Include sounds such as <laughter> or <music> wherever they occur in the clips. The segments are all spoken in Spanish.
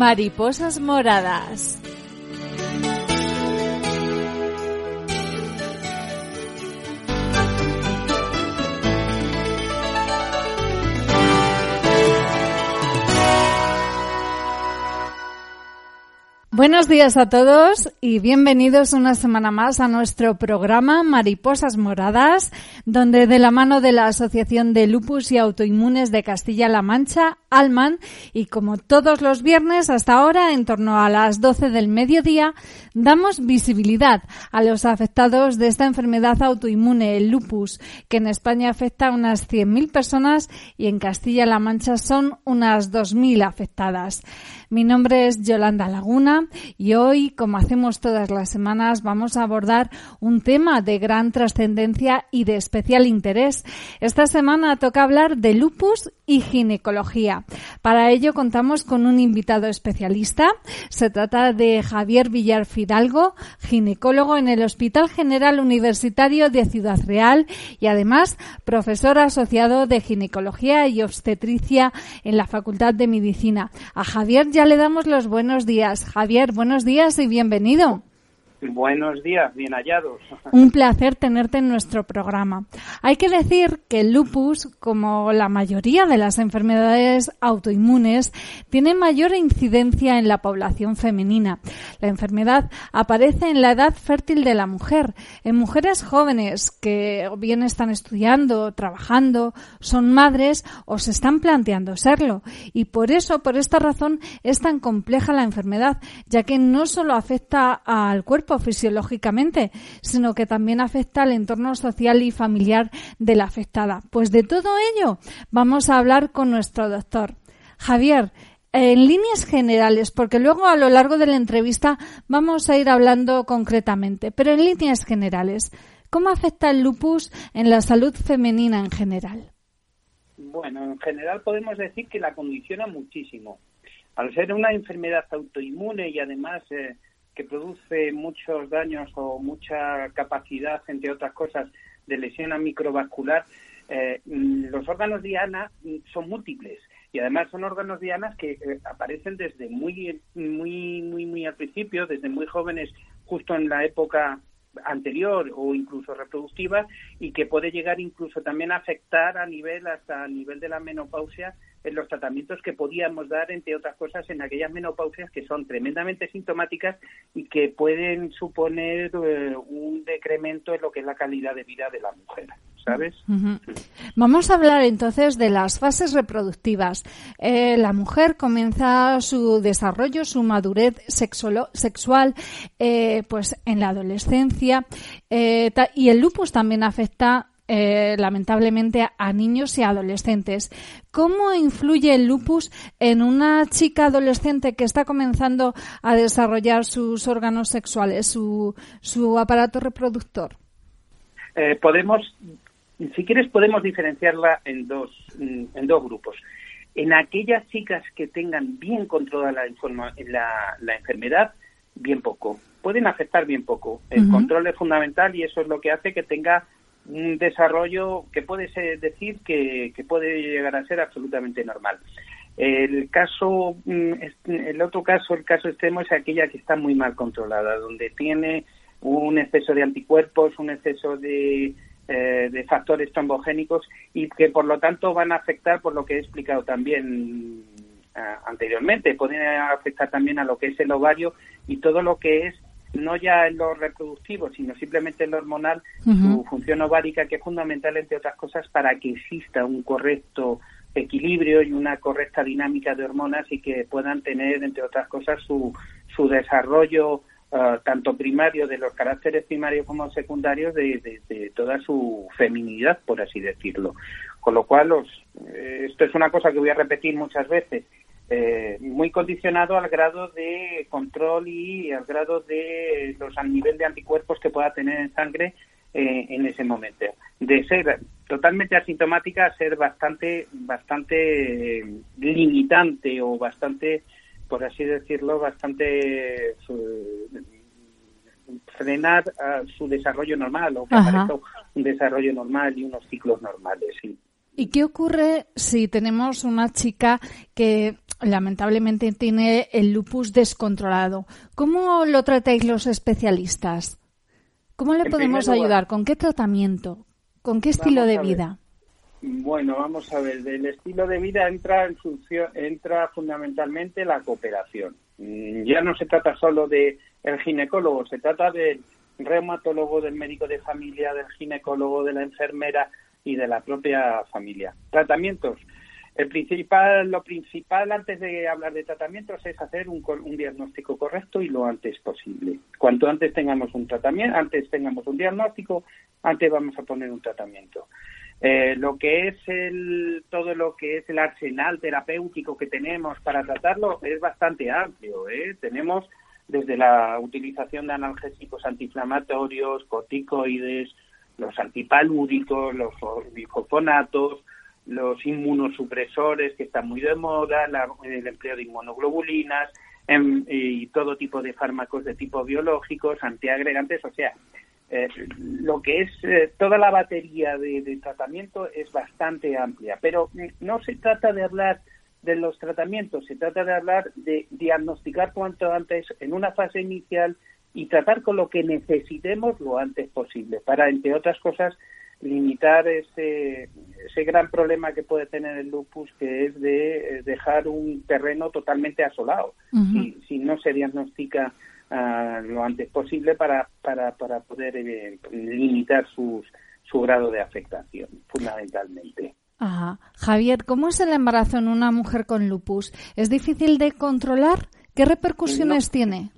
Mariposas moradas. Buenos días a todos y bienvenidos una semana más a nuestro programa Mariposas Moradas, donde de la mano de la Asociación de Lupus y Autoinmunes de Castilla-La Mancha, Alman, y como todos los viernes hasta ahora, en torno a las 12 del mediodía, damos visibilidad a los afectados de esta enfermedad autoinmune, el lupus, que en España afecta a unas 100.000 personas y en Castilla-La Mancha son unas 2.000 afectadas. Mi nombre es Yolanda Laguna y hoy, como hacemos todas las semanas, vamos a abordar un tema de gran trascendencia y de especial interés. Esta semana toca hablar de lupus y ginecología. Para ello contamos con un invitado especialista. Se trata de Javier Villar Fidalgo, ginecólogo en el Hospital General Universitario de Ciudad Real y además profesor asociado de ginecología y obstetricia en la Facultad de Medicina. A Javier ya le damos los buenos días. Buenos días y bienvenido. Buenos días, bien hallados. Un placer tenerte en nuestro programa. Hay que decir que el lupus, como la mayoría de las enfermedades autoinmunes, tiene mayor incidencia en la población femenina. La enfermedad aparece en la edad fértil de la mujer, en mujeres jóvenes que bien están estudiando, trabajando, son madres o se están planteando serlo. Y por eso, por esta razón, es tan compleja la enfermedad, ya que no solo afecta al cuerpo fisiológicamente, sino que también afecta al entorno social y familiar de la afectada. Pues de todo ello vamos a hablar con nuestro doctor. Javier, en líneas generales, porque luego a lo largo de la entrevista vamos a ir hablando concretamente, pero en líneas generales, ¿cómo afecta el lupus en la salud femenina en general? Bueno, en general podemos decir que la condiciona muchísimo. Al ser una enfermedad autoinmune y además eh, que produce muchos daños o mucha capacidad, entre otras cosas, de lesión microvascular, eh, los órganos diana son múltiples. Y además son órganos dianas que eh, aparecen desde muy muy muy muy al principio, desde muy jóvenes, justo en la época anterior o incluso reproductiva y que puede llegar incluso también a afectar a nivel hasta a nivel de la menopausia en los tratamientos que podíamos dar, entre otras cosas, en aquellas menopausias que son tremendamente sintomáticas y que pueden suponer eh, un decremento en lo que es la calidad de vida de la mujer. ¿Sabes? Vamos a hablar entonces de las fases reproductivas. Eh, la mujer comienza su desarrollo, su madurez sexual, eh, pues en la adolescencia y el lupus también afecta eh, lamentablemente a niños y adolescentes. ¿Cómo influye el lupus en una chica adolescente que está comenzando a desarrollar sus órganos sexuales, su, su aparato reproductor? Eh, podemos, si quieres, podemos diferenciarla en dos, en dos grupos. En aquellas chicas que tengan bien controlada la, la, la enfermedad, bien poco. Pueden afectar bien poco. El control es fundamental y eso es lo que hace que tenga un desarrollo que puede ser, decir que, puede llegar a ser absolutamente normal. El caso, mm, el otro caso, el caso extremo es aquella que está muy mal controlada, donde tiene un exceso de anticuerpos, un exceso de, eh, de factores trombogénicos y que por lo tanto van a afectar, por lo que he explicado también eh, anteriormente, pueden afectar también a lo que es el ovario y todo lo que es no ya en lo reproductivo, sino simplemente en lo hormonal, su función ovárica, que es fundamental, entre otras cosas, para que exista un correcto equilibrio y una correcta dinámica de hormonas y que puedan tener, entre otras cosas, su, su desarrollo eh, tanto primario de los caracteres primarios como secundarios de, toda su feminidad, por así decirlo. Con lo cual, los, eh, esto es una cosa que voy a repetir muchas veces, eh, muy condicionado al grado de control y al grado de los al nivel de anticuerpos que pueda tener en sangre en ese momento. De ser totalmente asintomática a ser bastante, bastante limitante o bastante por así decirlo, bastante frenar su desarrollo normal o que aparezca un desarrollo normal y unos ciclos normales. Sí. ¿Y qué ocurre si tenemos una chica que lamentablemente tiene el lupus descontrolado? ¿Cómo lo tratáis los especialistas? ¿Cómo le podemos ayudar? ¿Con qué tratamiento? ¿Con qué estilo de vida? Bueno, vamos a ver, del estilo de vida entra en función, entra fundamentalmente la cooperación. Mm, ya no se trata solo de el ginecólogo, se trata del reumatólogo, del médico de familia, del ginecólogo, de la enfermera y de la propia familia. Tratamientos. El principal, lo principal antes de hablar de tratamientos es hacer un, un, diagnóstico correcto y lo antes posible. Cuanto antes tengamos un tratamiento, antes tengamos un diagnóstico, antes vamos a poner un tratamiento. Eh, lo que es el, todo lo que es el arsenal terapéutico que tenemos para tratarlo es bastante amplio. ¿eh? Tenemos desde la utilización de analgésicos antiinflamatorios, corticoides, los antipalúricos, los bifofonatos, los inmunosupresores que están muy de moda, el empleo de inmunoglobulinas em, y todo tipo de fármacos de tipo biológicos, antiagregantes, o sea, eh, lo que es eh, toda la batería de, tratamiento es bastante amplia, pero no se trata de hablar de los tratamientos, se trata de hablar de diagnosticar cuanto antes en una fase inicial y tratar con lo que necesitemos lo antes posible para, entre otras cosas, limitar ese, ese gran problema que puede tener el lupus, que es de eh, dejar un terreno totalmente asolado. si, si no se diagnostica lo antes posible para, para, para poder eh, limitar sus, su grado de afectación, fundamentalmente. Ajá. Javier, ¿cómo es el embarazo en una mujer con lupus? ¿Es difícil de controlar? ¿Qué repercusiones tiene?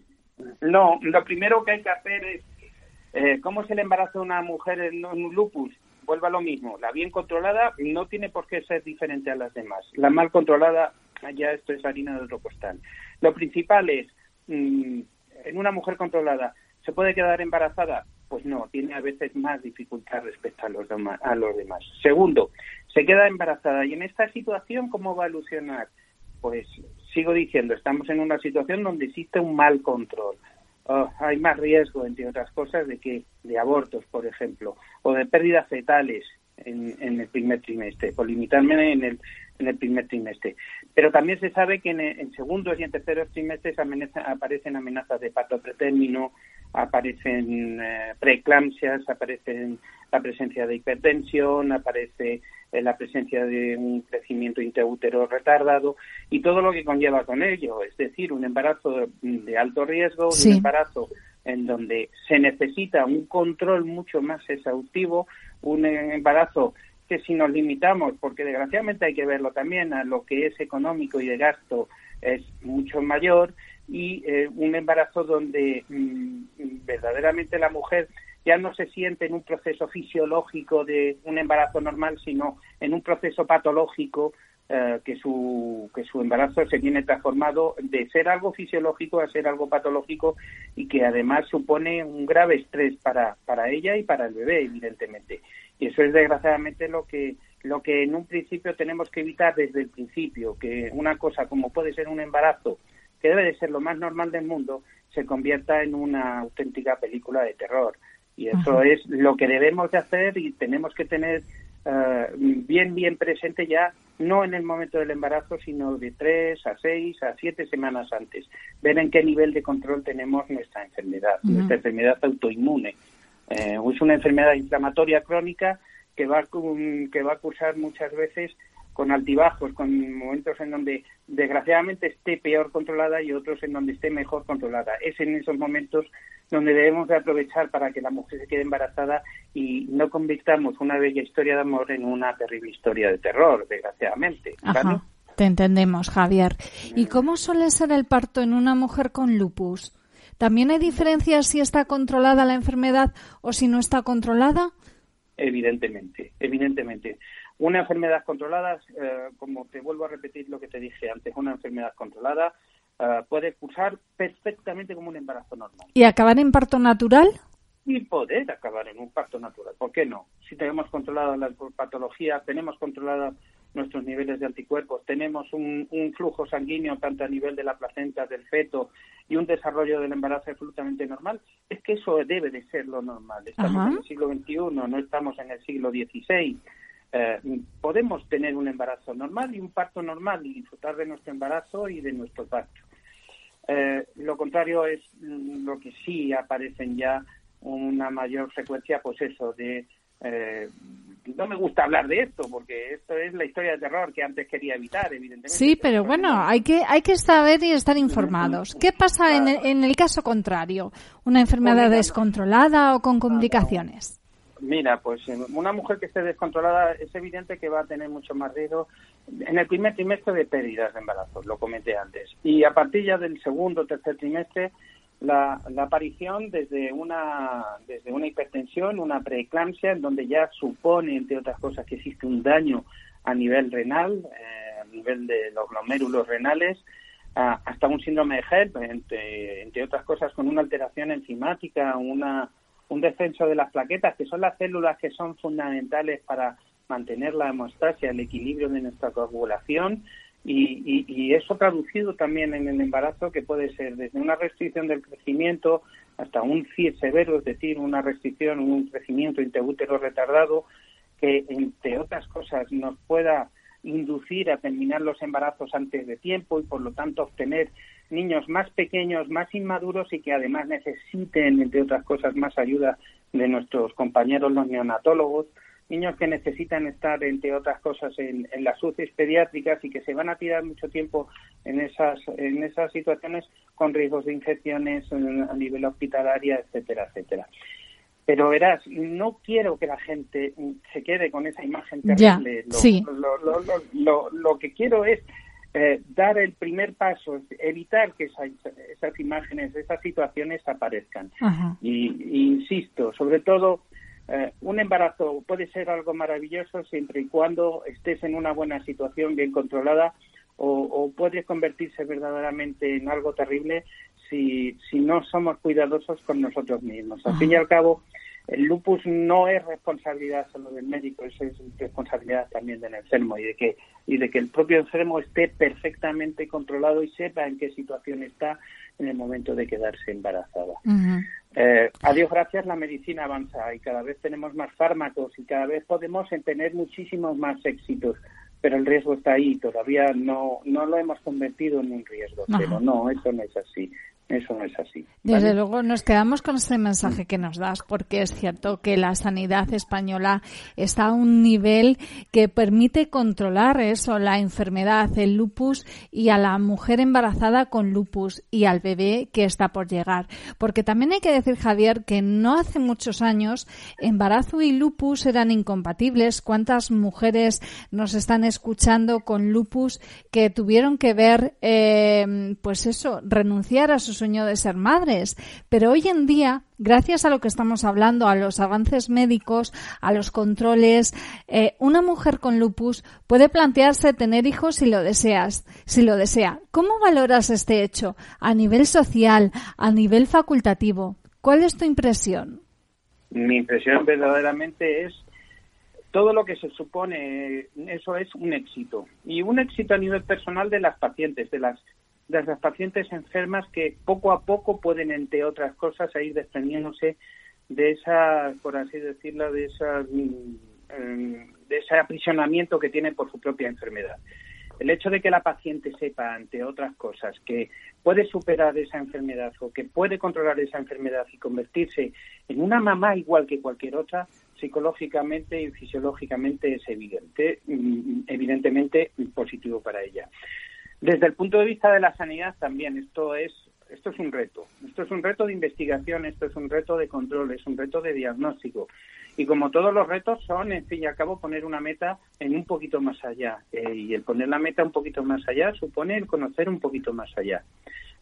No, lo primero que hay que hacer es, eh, ¿cómo es el embarazo de una mujer en un lupus? Vuelva a lo mismo, la bien controlada no tiene por qué ser diferente a las demás. La mal controlada, ya esto es harina de otro costal. Lo principal es mm, en una mujer controlada, ¿se puede quedar embarazada? Pues no, tiene a veces más dificultad respecto a los, demás, a los demás. Segundo, se queda embarazada y en esta situación, ¿cómo va a evolucionar? Pues sigo diciendo, estamos en una situación donde existe un mal control. Oh, hay más riesgo, entre otras cosas, de que de abortos, por ejemplo, o de pérdidas fetales en, el primer trimestre, por limitarme en el, en el primer trimestre. Pero también se sabe que en, en segundos y en terceros trimestres aparecen amenazas de parto pretérmino, aparecen eh, preeclampsias, aparecen la presencia de hipertensión, aparece la presencia de un crecimiento intraútero retardado y todo lo que conlleva con ello, es decir, un embarazo de, alto riesgo, un embarazo en donde se necesita un control mucho más exhaustivo, un embarazo que si nos limitamos, porque desgraciadamente hay que verlo también a lo que es económico y de gasto es mucho mayor, y eh, un embarazo donde mm, verdaderamente la mujer ya no se siente en un proceso fisiológico de un embarazo normal, sino en un proceso patológico eh, que su que su embarazo se viene transformado de ser algo fisiológico a ser algo patológico y que además supone un grave estrés para para ella y para el bebé evidentemente. Y eso es desgraciadamente lo que lo que en un principio tenemos que evitar desde el principio que una cosa como puede ser un embarazo que debe de ser lo más normal del mundo se convierta en una auténtica película de terror y eso es lo que debemos de hacer y tenemos que tener eh, bien bien presente ya no en el momento del embarazo, sino de tres a seis a siete semanas antes. Ver en qué nivel de control tenemos nuestra enfermedad, nuestra enfermedad autoinmune. Eh, es una enfermedad inflamatoria crónica que va, que va a cursar muchas veces con altibajos, con momentos en donde desgraciadamente esté peor controlada y otros en donde esté mejor controlada. Es en esos momentos donde debemos de aprovechar para que la mujer se quede embarazada y no convirtamos una bella historia de amor en una terrible historia de terror, desgraciadamente. Te entendemos, Javier. ¿Y cómo suele ser el parto en una mujer con lupus? ¿También hay diferencias si está controlada la enfermedad o si no está controlada? Evidentemente, evidentemente. Una enfermedad controlada, eh, como te vuelvo a repetir lo que te dije antes, una enfermedad controlada eh, puede cursar perfectamente como un embarazo normal. ¿Y acabar en parto natural? Y poder acabar en un parto natural. ¿Por qué no? Si tenemos controlada la patología, tenemos controlada nuestros niveles de anticuerpos, tenemos un, flujo sanguíneo tanto a nivel de la placenta, del feto y un desarrollo del embarazo absolutamente normal, es que eso debe de ser lo normal. Estamos en el siglo XXI, no estamos en el siglo XVI. Eh, podemos tener un embarazo normal y un parto normal y disfrutar de nuestro embarazo y de nuestro parto. Eh, lo contrario es lo que sí aparecen ya una mayor frecuencia, pues eso, de eh, no me gusta hablar de esto porque esto es la historia de terror que antes quería evitar, evidentemente. Sí, pero bueno, hay que hay que saber y estar informados. ¿Qué pasa en, el, en el caso contrario? ¿Una enfermedad descontrolada o con complicaciones? Mira, pues una mujer que esté descontrolada es evidente que va a tener mucho más riesgo en el primer trimestre de pérdidas de embarazos, lo comenté antes. Y a partir ya del segundo o tercer trimestre la, aparición desde una, desde una hipertensión, una preeclampsia, en donde ya supone, entre otras cosas, que existe un daño a nivel renal, eh, a nivel de los glomérulos renales, hasta un síndrome de HELP, entre, entre, otras cosas, con una alteración enzimática, una, un descenso de las plaquetas, que son las células que son fundamentales para mantener la hemostasia, el equilibrio de nuestra coagulación, y, eso traducido también en el embarazo que puede ser desde una restricción del crecimiento hasta un CIR severo, es decir, una restricción, un crecimiento intraútero retardado que, entre otras cosas, nos pueda inducir a terminar los embarazos antes de tiempo y, por lo tanto, obtener niños más pequeños, más inmaduros y que además necesiten, entre otras cosas, más ayuda de nuestros compañeros los neonatólogos niños que necesitan estar, entre otras cosas, en, las UCIs pediátricas y que se van a tirar mucho tiempo en esas, en esas situaciones con riesgos de infecciones a nivel hospitalaria, etcétera, etcétera. Pero verás, no quiero que la gente se quede con esa imagen terrible. lo, lo, que quiero es eh, dar el primer paso, evitar que esas imágenes, esas situaciones aparezcan. Y, insisto, sobre todo eh, un embarazo puede ser algo maravilloso siempre y cuando estés en una buena situación, bien controlada, o, puede convertirse verdaderamente en algo terrible si, si no somos cuidadosos con nosotros mismos. Al fin y al cabo, el lupus no es responsabilidad solo del médico, es responsabilidad también del enfermo y de que y de que el propio enfermo esté perfectamente controlado y sepa en qué situación está en el momento de quedarse embarazada. Eh, a Dios gracias, la medicina avanza y cada vez tenemos más fármacos y cada vez podemos tener muchísimos más éxitos, pero el riesgo está ahí. Todavía no, no lo hemos convertido en un riesgo, pero no, eso no es así. Eso no es así. Desde luego nos quedamos con ese mensaje que nos das, porque es cierto que la sanidad española está a un nivel que permite controlar eso, la enfermedad, el lupus y a la mujer embarazada con lupus y al bebé que está por llegar. Porque también hay que decir, Javier, que no hace muchos años embarazo y lupus eran incompatibles. ¿Cuántas mujeres nos están escuchando con lupus que tuvieron que ver, eh, pues eso, renunciar a sus sueño de ser madres. Pero hoy en día, gracias a lo que estamos hablando, a los avances médicos, a los controles, eh, una mujer con lupus puede plantearse tener hijos si lo deseas, si lo desea. ¿Cómo valoras este hecho a nivel social, a nivel facultativo? ¿Cuál es tu impresión? Mi impresión verdaderamente es todo lo que se supone, eso es un éxito. Y un éxito a nivel personal de las pacientes, de las de las pacientes enfermas que poco a poco pueden, entre otras cosas, ir desprendiéndose de esa, por así decirlo, de esa, mm, de ese aprisionamiento que tienen por su propia enfermedad. El hecho de que la paciente sepa, entre otras cosas, que puede superar esa enfermedad o que puede controlar esa enfermedad y convertirse en una mamá igual que cualquier otra, psicológicamente y fisiológicamente es evidente, mm, evidentemente positivo para ella. Desde el punto de vista de la sanidad también esto es esto es un reto. Esto es un reto de investigación, esto es un reto de control, es un reto de diagnóstico. Y como todos los retos son, en fin y al cabo, poner una meta en un poquito más allá. Eh, y el poner la meta un poquito más allá supone el conocer un poquito más allá.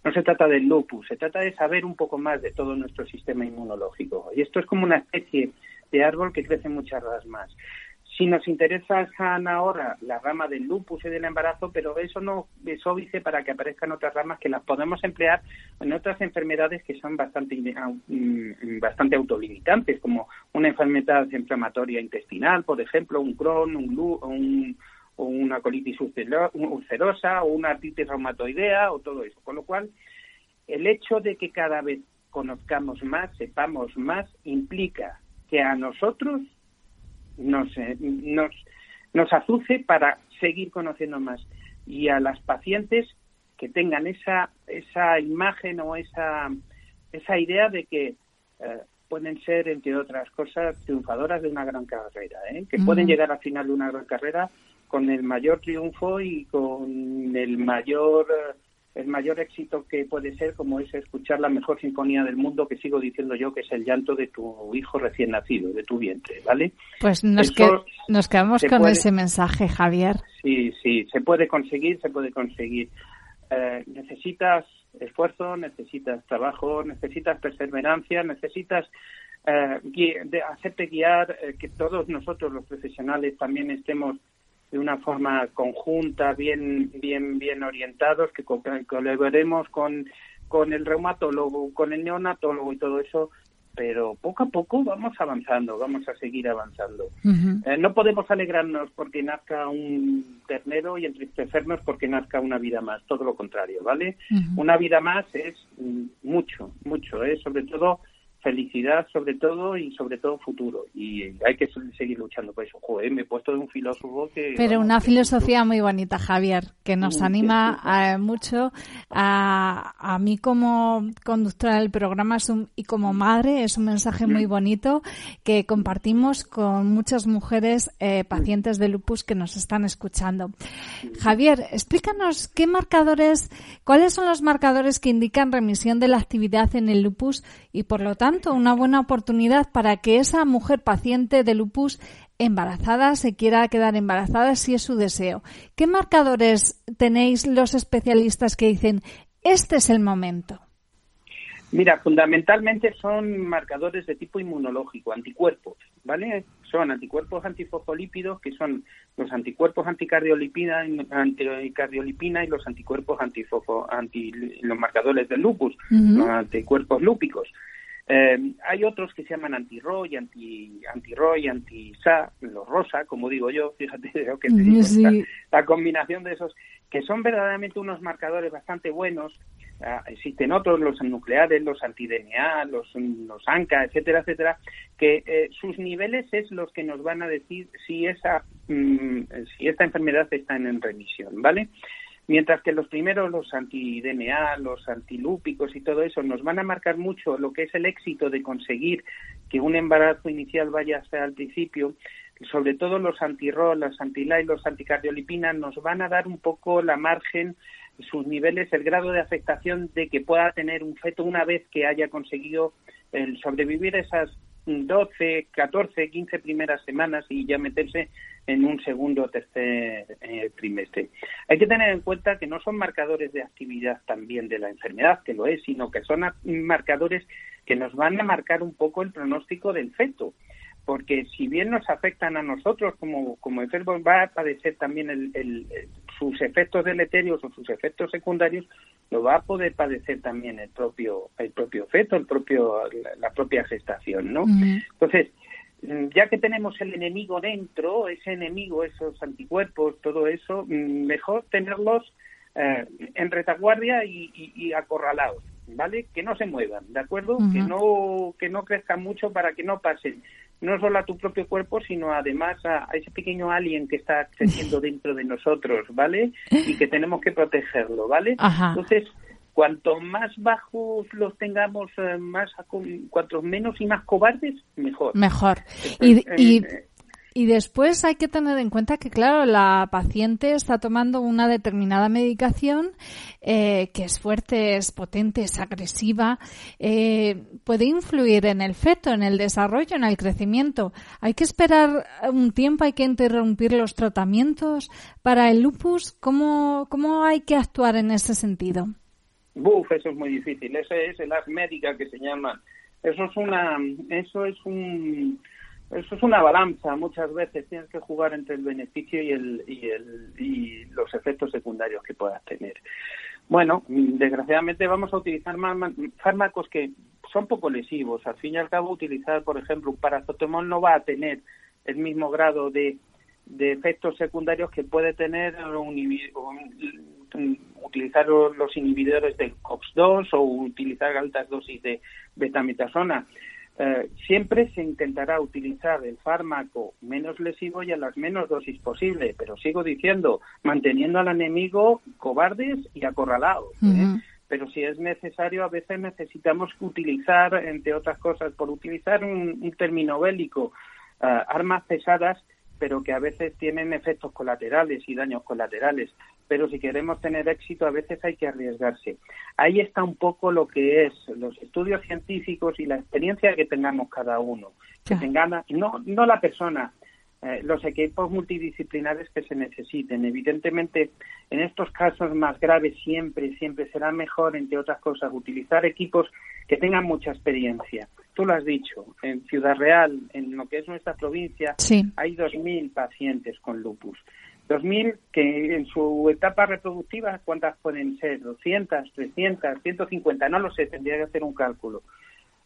No se trata del lupus, se trata de saber un poco más de todo nuestro sistema inmunológico. Y esto es como una especie de árbol que crece muchas ramas. Si nos interesa ahora la rama del lupus y del embarazo, pero eso no es óbice para que aparezcan otras ramas que las podemos emplear en otras enfermedades que son bastante mm, bastante autolimitantes, como una enfermedad inflamatoria intestinal, por ejemplo, un Crohn, un, o una colitis ulcerosa o una artritis reumatoidea o todo eso. Con lo cual, el hecho de que cada vez conozcamos más, sepamos más, implica que a nosotros nos, eh, nos, nos azuce para seguir conociendo más y a las pacientes que tengan esa, esa imagen o esa, esa idea de que eh, pueden ser, entre otras cosas, triunfadoras de una gran carrera, ¿eh? que pueden llegar al final de una gran carrera con el mayor triunfo y con el mayor el mayor éxito que puede ser como es escuchar la mejor sinfonía del mundo que sigo diciendo yo que es el llanto de tu hijo recién nacido de tu vientre vale pues nos, nos quedamos con ese mensaje Javier. Sí sí se puede conseguir se puede conseguir. Eh, necesitas esfuerzo necesitas trabajo necesitas perseverancia necesitas eh, de hacerte guiar eh, que todos nosotros los profesionales también estemos de una forma conjunta, bien, bien, bien orientados, que colaboremos con, con el reumatólogo, con el neonatólogo y todo eso, pero poco a poco vamos avanzando, vamos a seguir avanzando. Eh, no podemos alegrarnos porque nazca un ternero y entristecernos porque nazca una vida más, todo lo contrario, ¿vale? Una vida más es mm, mucho, mucho, ¿eh? sobre todo felicidad sobre todo y sobre todo futuro. Y hay que seguir luchando por eso. Joder, me he puesto de un filósofo que... Pero una filosofía muy bonita, Javier, que nos anima eh, mucho. A, a mí como conductora del programa y como madre es un mensaje muy bonito que compartimos con muchas mujeres eh, pacientes de lupus que nos están escuchando. Javier, explícanos qué marcadores, cuáles son los marcadores que indican remisión de la actividad en el lupus y por lo tanto una buena oportunidad para que esa mujer paciente de lupus embarazada se quiera quedar embarazada si es su deseo. ¿Qué marcadores tenéis los especialistas que dicen este es el momento? Mira, fundamentalmente son marcadores de tipo inmunológico, anticuerpos, ¿vale? Son anticuerpos antifosfolípidos, que son los anticuerpos anticardiolipina, anticardiolipina y los anticuerpos antifofo, anti, los marcadores del lupus, los anticuerpos lúpicos. Eh, hay otros que se llaman anti-ROY, anti, anti-ROY, anti-SA, los rosa, como digo yo, <laughs> fíjate lo que te digo, la, combinación de esos, que son verdaderamente unos marcadores bastante buenos. Ah, existen otros, los nucleares, los anti-DNA, los, los ANCA, etcétera, etcétera, que eh, sus niveles es los que nos van a decir si esa, mm, si esta enfermedad está en remisión, ¿vale? Mientras que los primeros, los anti-DNA, los antilúpicos y todo eso, nos van a marcar mucho lo que es el éxito de conseguir que un embarazo inicial vaya hasta el principio, sobre todo los anti-ROL, los anti y los anticardiolipinas, nos van a dar un poco la margen, sus niveles, el grado de afectación de que pueda tener un feto una vez que haya conseguido el sobrevivir esas 12, 14, 15 primeras semanas y ya meterse en un segundo o tercer eh, trimestre. Hay que tener en cuenta que no son marcadores de actividad también de la enfermedad, que lo es, sino que son marcadores que nos van a marcar un poco el pronóstico del feto porque si bien nos afectan a nosotros como, como enfermos, va a padecer también el, sus efectos deleterios o sus efectos secundarios, lo va a poder padecer también el propio el propio feto, el propio la, propia gestación, ¿no? Entonces, mm, ya que tenemos el enemigo dentro, ese enemigo, esos anticuerpos, todo eso, mm, mejor tenerlos eh, en retaguardia y, acorralados, ¿vale? Que no se muevan, ¿de acuerdo? Que no que no crezcan mucho para que no pasen no solo a tu propio cuerpo, sino además a, ese pequeño alien que está creciendo dentro de nosotros, ¿vale? Y que tenemos que protegerlo, ¿vale? Entonces, cuanto más bajos los tengamos, eh, más cuanto menos y más cobardes, mejor. Mejor. y, Y después hay que tener en cuenta que, claro, la paciente está tomando una determinada medicación eh, que es fuerte, es potente, es agresiva, eh, puede influir en el feto, en el desarrollo, en el crecimiento. Hay que esperar un tiempo, hay que interrumpir los tratamientos. Para el lupus, ¿cómo, cómo hay que actuar en ese sentido? Buf, eso es muy difícil. Ese es el as médica que se llama. Eso es una, eso es un eso es una balanza muchas veces tienes que jugar entre el beneficio y el y el y los efectos secundarios que puedas tener. Bueno desgraciadamente vamos a utilizar más fármacos que son poco lesivos. Al fin y al cabo utilizar por ejemplo un paracetamol no va a tener el mismo grado de, de efectos secundarios que puede tener un, utilizar los inhibidores del COX-2 o utilizar altas dosis de betametasona eh, siempre se intentará utilizar el fármaco menos lesivo y a las menos dosis posible, pero sigo diciendo, manteniendo al enemigo cobardes y acorralados. ¿eh? Pero si es necesario, a veces necesitamos utilizar, entre otras cosas, por utilizar un, término bélico, eh, armas pesadas pero que a veces tienen efectos colaterales y daños colaterales. Pero si queremos tener éxito, a veces hay que arriesgarse. Ahí está un poco lo que es los estudios científicos y la experiencia que tengamos cada uno. Que tengan, no, no la persona, eh, los equipos multidisciplinares que se necesiten. Evidentemente, en estos casos más graves siempre, siempre será mejor, entre otras cosas, utilizar equipos que tengan mucha experiencia tú lo has dicho, en Ciudad Real, en lo que es nuestra provincia, hay 2.000 pacientes con lupus. 2.000 que en su etapa reproductiva, ¿cuántas pueden ser? ¿200, 300, 150? No lo sé, tendría que hacer un cálculo.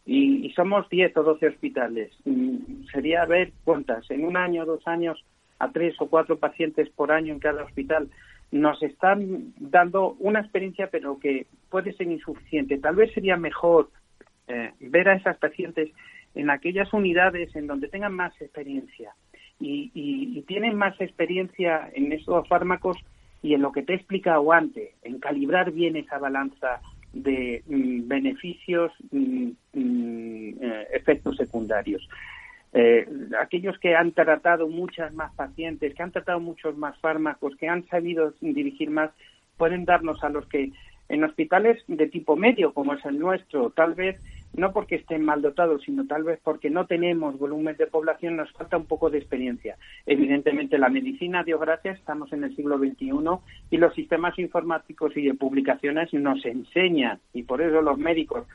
Y, somos 10 o 12 hospitales. Mm, sería ver cuántas, en un año, dos años, a tres o cuatro pacientes por año en cada hospital. Nos están dando una experiencia, pero que puede ser insuficiente. Tal vez sería mejor eh, ver a esas pacientes en aquellas unidades en donde tengan más experiencia y, tienen más experiencia en esos fármacos y en lo que te he explicado antes, en calibrar bien esa balanza de mm, beneficios, mm, mm, eh, efectos secundarios. Eh, aquellos que han tratado muchas más pacientes, que han tratado muchos más fármacos, que han sabido dirigir más, pueden darnos a los que en hospitales de tipo medio, como es el nuestro, tal vez no porque estén mal dotados, sino tal vez porque no tenemos volumen de población, nos falta un poco de experiencia. Evidentemente, la medicina, Dios gracias, estamos en el siglo XXI y los sistemas informáticos y de publicaciones nos enseñan, y por eso los médicos,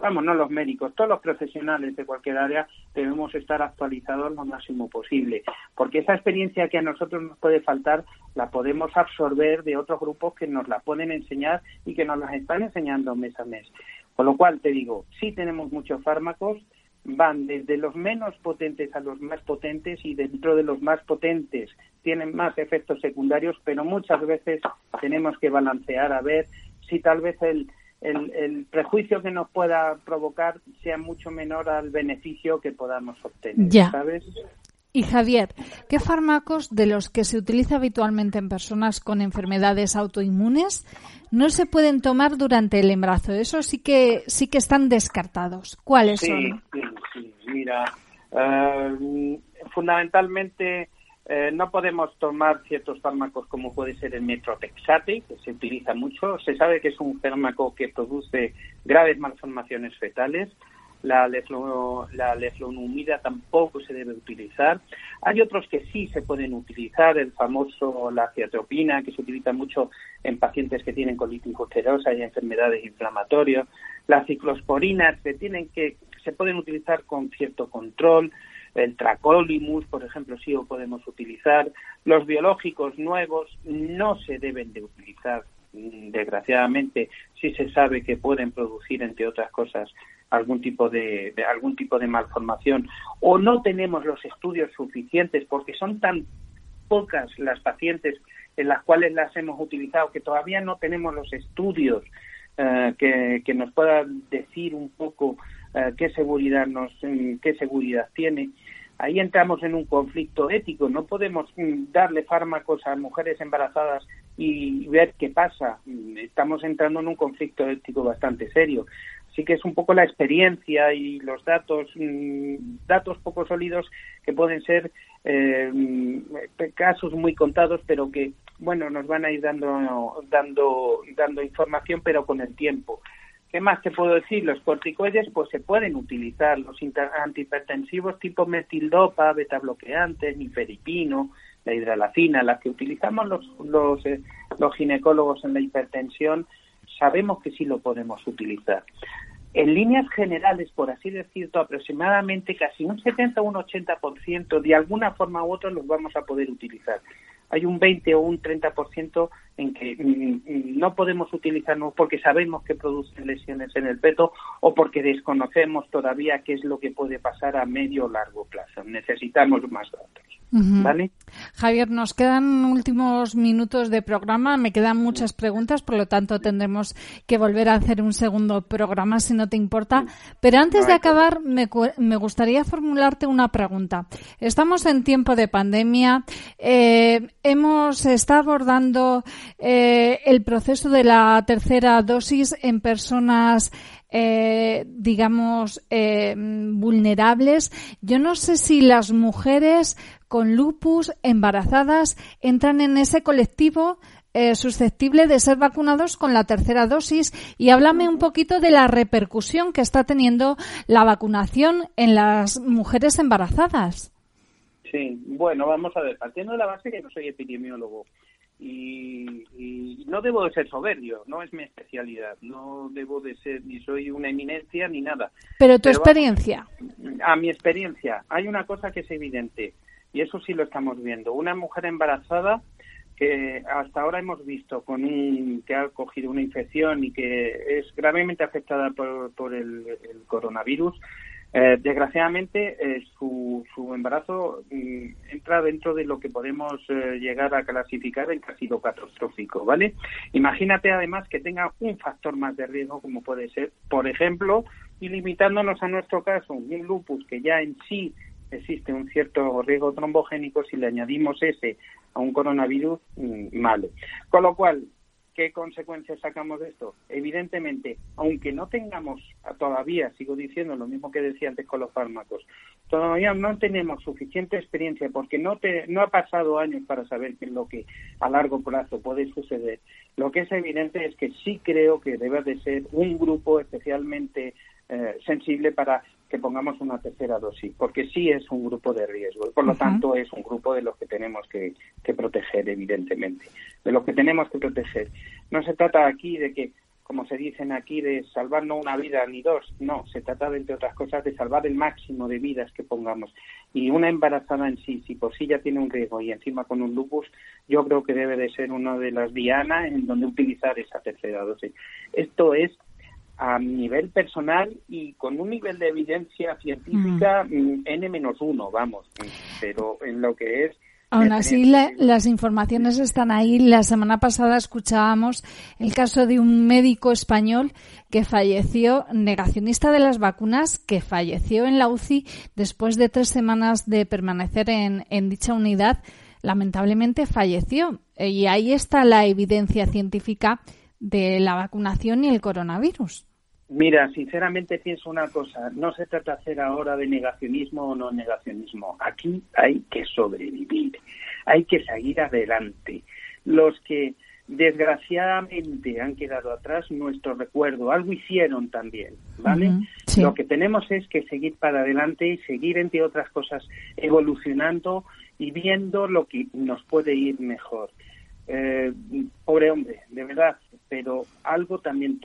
vamos, no los médicos, todos los profesionales de cualquier área debemos estar actualizados lo máximo posible, porque esa experiencia que a nosotros nos puede faltar la podemos absorber de otros grupos que nos la pueden enseñar y que nos las están enseñando mes a mes. Con lo cual te digo, sí tenemos muchos fármacos, van desde los menos potentes a los más potentes y dentro de los más potentes tienen más efectos secundarios, pero muchas veces tenemos que balancear a ver si tal vez el, el, prejuicio que nos pueda provocar sea mucho menor al beneficio que podamos obtener, ya. ¿sabes? Y Javier, ¿qué fármacos de los que se utiliza habitualmente en personas con enfermedades autoinmunes no se pueden tomar durante el embarazo? Eso sí que sí que están descartados. ¿Cuáles son? Sí, sí, mira, eh, fundamentalmente eh, no podemos tomar ciertos fármacos como puede ser el metrotexate, que se utiliza mucho. Se sabe que es un fármaco que produce graves malformaciones fetales la, la leflunomida tampoco se debe utilizar. Hay otros que sí se pueden utilizar, el famoso la ciatropina, que se utiliza mucho en pacientes que tienen colitis ulcerosa y enfermedades inflamatorias. Las ciclosporinas se tienen que se pueden utilizar con cierto control. El tracolimus, por ejemplo, sí lo podemos utilizar. Los biológicos nuevos no se deben de utilizar desgraciadamente sí se sabe que pueden producir entre otras cosas algún tipo de, algún tipo de malformación o no tenemos los estudios suficientes porque son tan pocas las pacientes en las cuales las hemos utilizado que todavía no tenemos los estudios eh, que, nos puedan decir un poco eh, qué seguridad nos qué seguridad tiene. Ahí entramos en un conflicto ético. No podemos mm, darle fármacos a mujeres embarazadas y ver qué pasa. Estamos entrando en un conflicto ético bastante serio sí que es un poco la experiencia y los datos, mm, datos poco sólidos que pueden ser eh, casos muy contados, pero que bueno nos van a ir dando dando dando información, pero con el tiempo. ¿Qué más te puedo decir? Los corticoides pues se pueden utilizar, los antihipertensivos tipo metildopa, beta bloqueantes, nifedipino, la hidralacina, las que utilizamos los los, eh, los ginecólogos en la hipertensión, sabemos que sí lo podemos utilizar. En líneas generales, por así decirlo, aproximadamente casi un 70 o un 80% de alguna forma u otra los vamos a poder utilizar. Hay un 20 o un 30% en que mm, no podemos utilizarnos porque sabemos que producen lesiones en el peto o porque desconocemos todavía qué es lo que puede pasar a medio o largo plazo. Necesitamos más datos. ¿Vale? Javier, nos quedan últimos minutos de programa, me quedan muchas preguntas, por lo tanto tendremos que volver a hacer un segundo programa si no te importa. Pero antes de acabar, me, me gustaría formularte una pregunta. Estamos en tiempo de pandemia, eh, hemos está abordando eh, el proceso de la tercera dosis en personas eh, digamos, eh, vulnerables. Yo no sé si las mujeres con lupus embarazadas entran en ese colectivo eh, susceptible de ser vacunados con la tercera dosis y háblame un poquito de la repercusión que está teniendo la vacunación en las mujeres embarazadas. Sí, bueno, vamos a ver, partiendo de la base que no soy epidemiólogo, y, no debo de ser soberbio, no es mi especialidad, no debo de ser ni soy una eminencia ni nada. Pero tu experiencia. A, mi experiencia, hay una cosa que es evidente y eso sí lo estamos viendo. Una mujer embarazada que hasta ahora hemos visto con un, que ha cogido una infección y que es gravemente afectada por, por el coronavirus, eh, desgraciadamente, eh, su, su, embarazo mm, entra dentro de lo que podemos eh, llegar a clasificar en lo catastrófico, ¿vale? Imagínate además que tenga un factor más de riesgo como puede ser, por ejemplo, y limitándonos a nuestro caso, un lupus que ya en sí existe un cierto riesgo trombogénico, si le añadimos ese a un coronavirus, mm, malo. Con lo cual, ¿Qué consecuencias sacamos de esto? Evidentemente, aunque no tengamos todavía, sigo diciendo lo mismo que decía antes con los fármacos, todavía no tenemos suficiente experiencia porque no, te, no ha pasado años para saber qué es lo que a largo plazo puede suceder. Lo que es evidente es que sí creo que debe de ser un grupo especialmente eh, sensible para que pongamos una tercera dosis, porque sí es un grupo de riesgo y por lo tanto es un grupo de los que tenemos que, proteger, evidentemente, de los que tenemos que proteger. No se trata aquí de que, como se dicen aquí, de salvar no una vida ni dos, no, se trata de, entre otras cosas de salvar el máximo de vidas que pongamos. Y una embarazada en sí, si por sí ya tiene un riesgo y encima con un lupus, yo creo que debe de ser una de las dianas en donde utilizar esa tercera dosis. Esto es a nivel personal y con un nivel de evidencia científica mm. N-1, vamos, pero en lo que es Aún así, las informaciones están ahí. La semana pasada escuchábamos el caso de un médico español que falleció, negacionista de las vacunas, que falleció en la UCI después de tres semanas de permanecer en, en dicha unidad. Lamentablemente falleció. Y ahí está la evidencia científica de la vacunación y el coronavirus? Mira, sinceramente pienso una cosa, no se trata de hacer ahora de negacionismo o no negacionismo, aquí hay que sobrevivir, hay que seguir adelante. Los que desgraciadamente han quedado atrás, nuestro recuerdo, algo hicieron también, ¿vale? Lo que tenemos es que seguir para adelante y seguir, entre otras cosas, evolucionando y viendo lo que nos puede ir mejor. Eh, pobre hombre, de verdad, pero algo también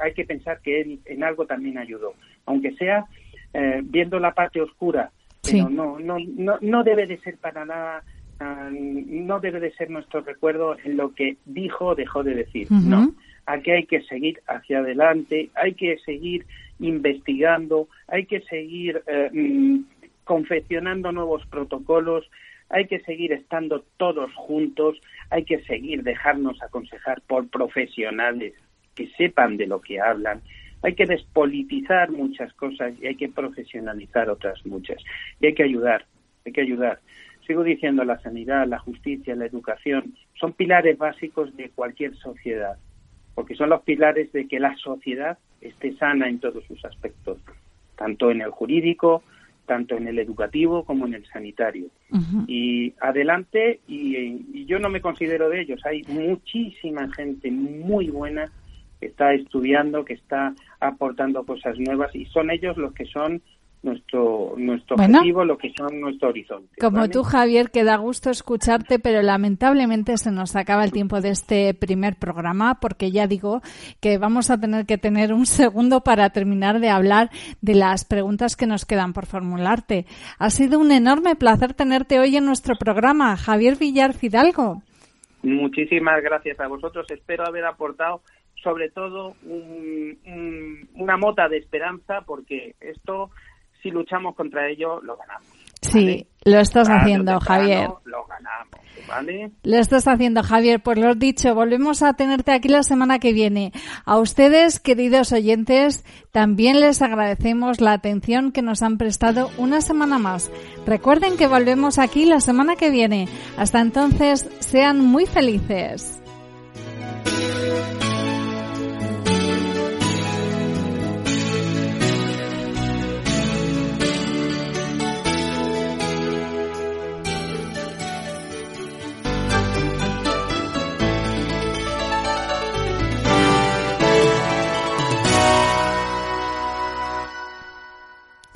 hay que pensar que él en algo también ayudó, aunque sea eh, viendo la parte oscura, pero no, no, no, no debe de ser para nada, ah, no debe de ser nuestro recuerdo en lo que dijo o dejó de decir, no. Aquí hay que seguir hacia adelante, hay que seguir investigando, hay que seguir eh, mm, confeccionando nuevos protocolos, hay que seguir estando todos juntos, hay que seguir dejarnos aconsejar por profesionales que sepan de lo que hablan, hay que despolitizar muchas cosas y hay que profesionalizar otras muchas. Y hay que ayudar, hay que ayudar. Sigo diciendo, la sanidad, la justicia, la educación son pilares básicos de cualquier sociedad, porque son los pilares de que la sociedad esté sana en todos sus aspectos, tanto en el jurídico, tanto en el educativo como en el sanitario. Y adelante, y, yo no me considero de ellos, hay muchísima gente muy buena que está estudiando, que está aportando cosas nuevas y son ellos los que son nuestro nuestro objetivo, lo que son nuestro horizonte. Como tú, Javier, que da gusto escucharte, pero lamentablemente se nos acaba el tiempo de este primer programa, porque ya digo que vamos a tener que tener un segundo para terminar de hablar de las preguntas que nos quedan por formularte. Ha sido un enorme placer tenerte hoy en nuestro programa, Javier Villar Fidalgo. Muchísimas gracias a vosotros. Espero haber aportado sobre todo una mota de esperanza porque esto si luchamos contra ello, lo ganamos. Sí, lo estás haciendo, Javier. Lo ganamos, ¿vale? Lo estás haciendo, Javier. Pues lo dicho, volvemos a tenerte aquí la semana que viene. A ustedes, queridos oyentes, también les agradecemos la atención que nos han prestado una semana más. Recuerden que volvemos aquí la semana que viene. Hasta entonces, sean muy felices.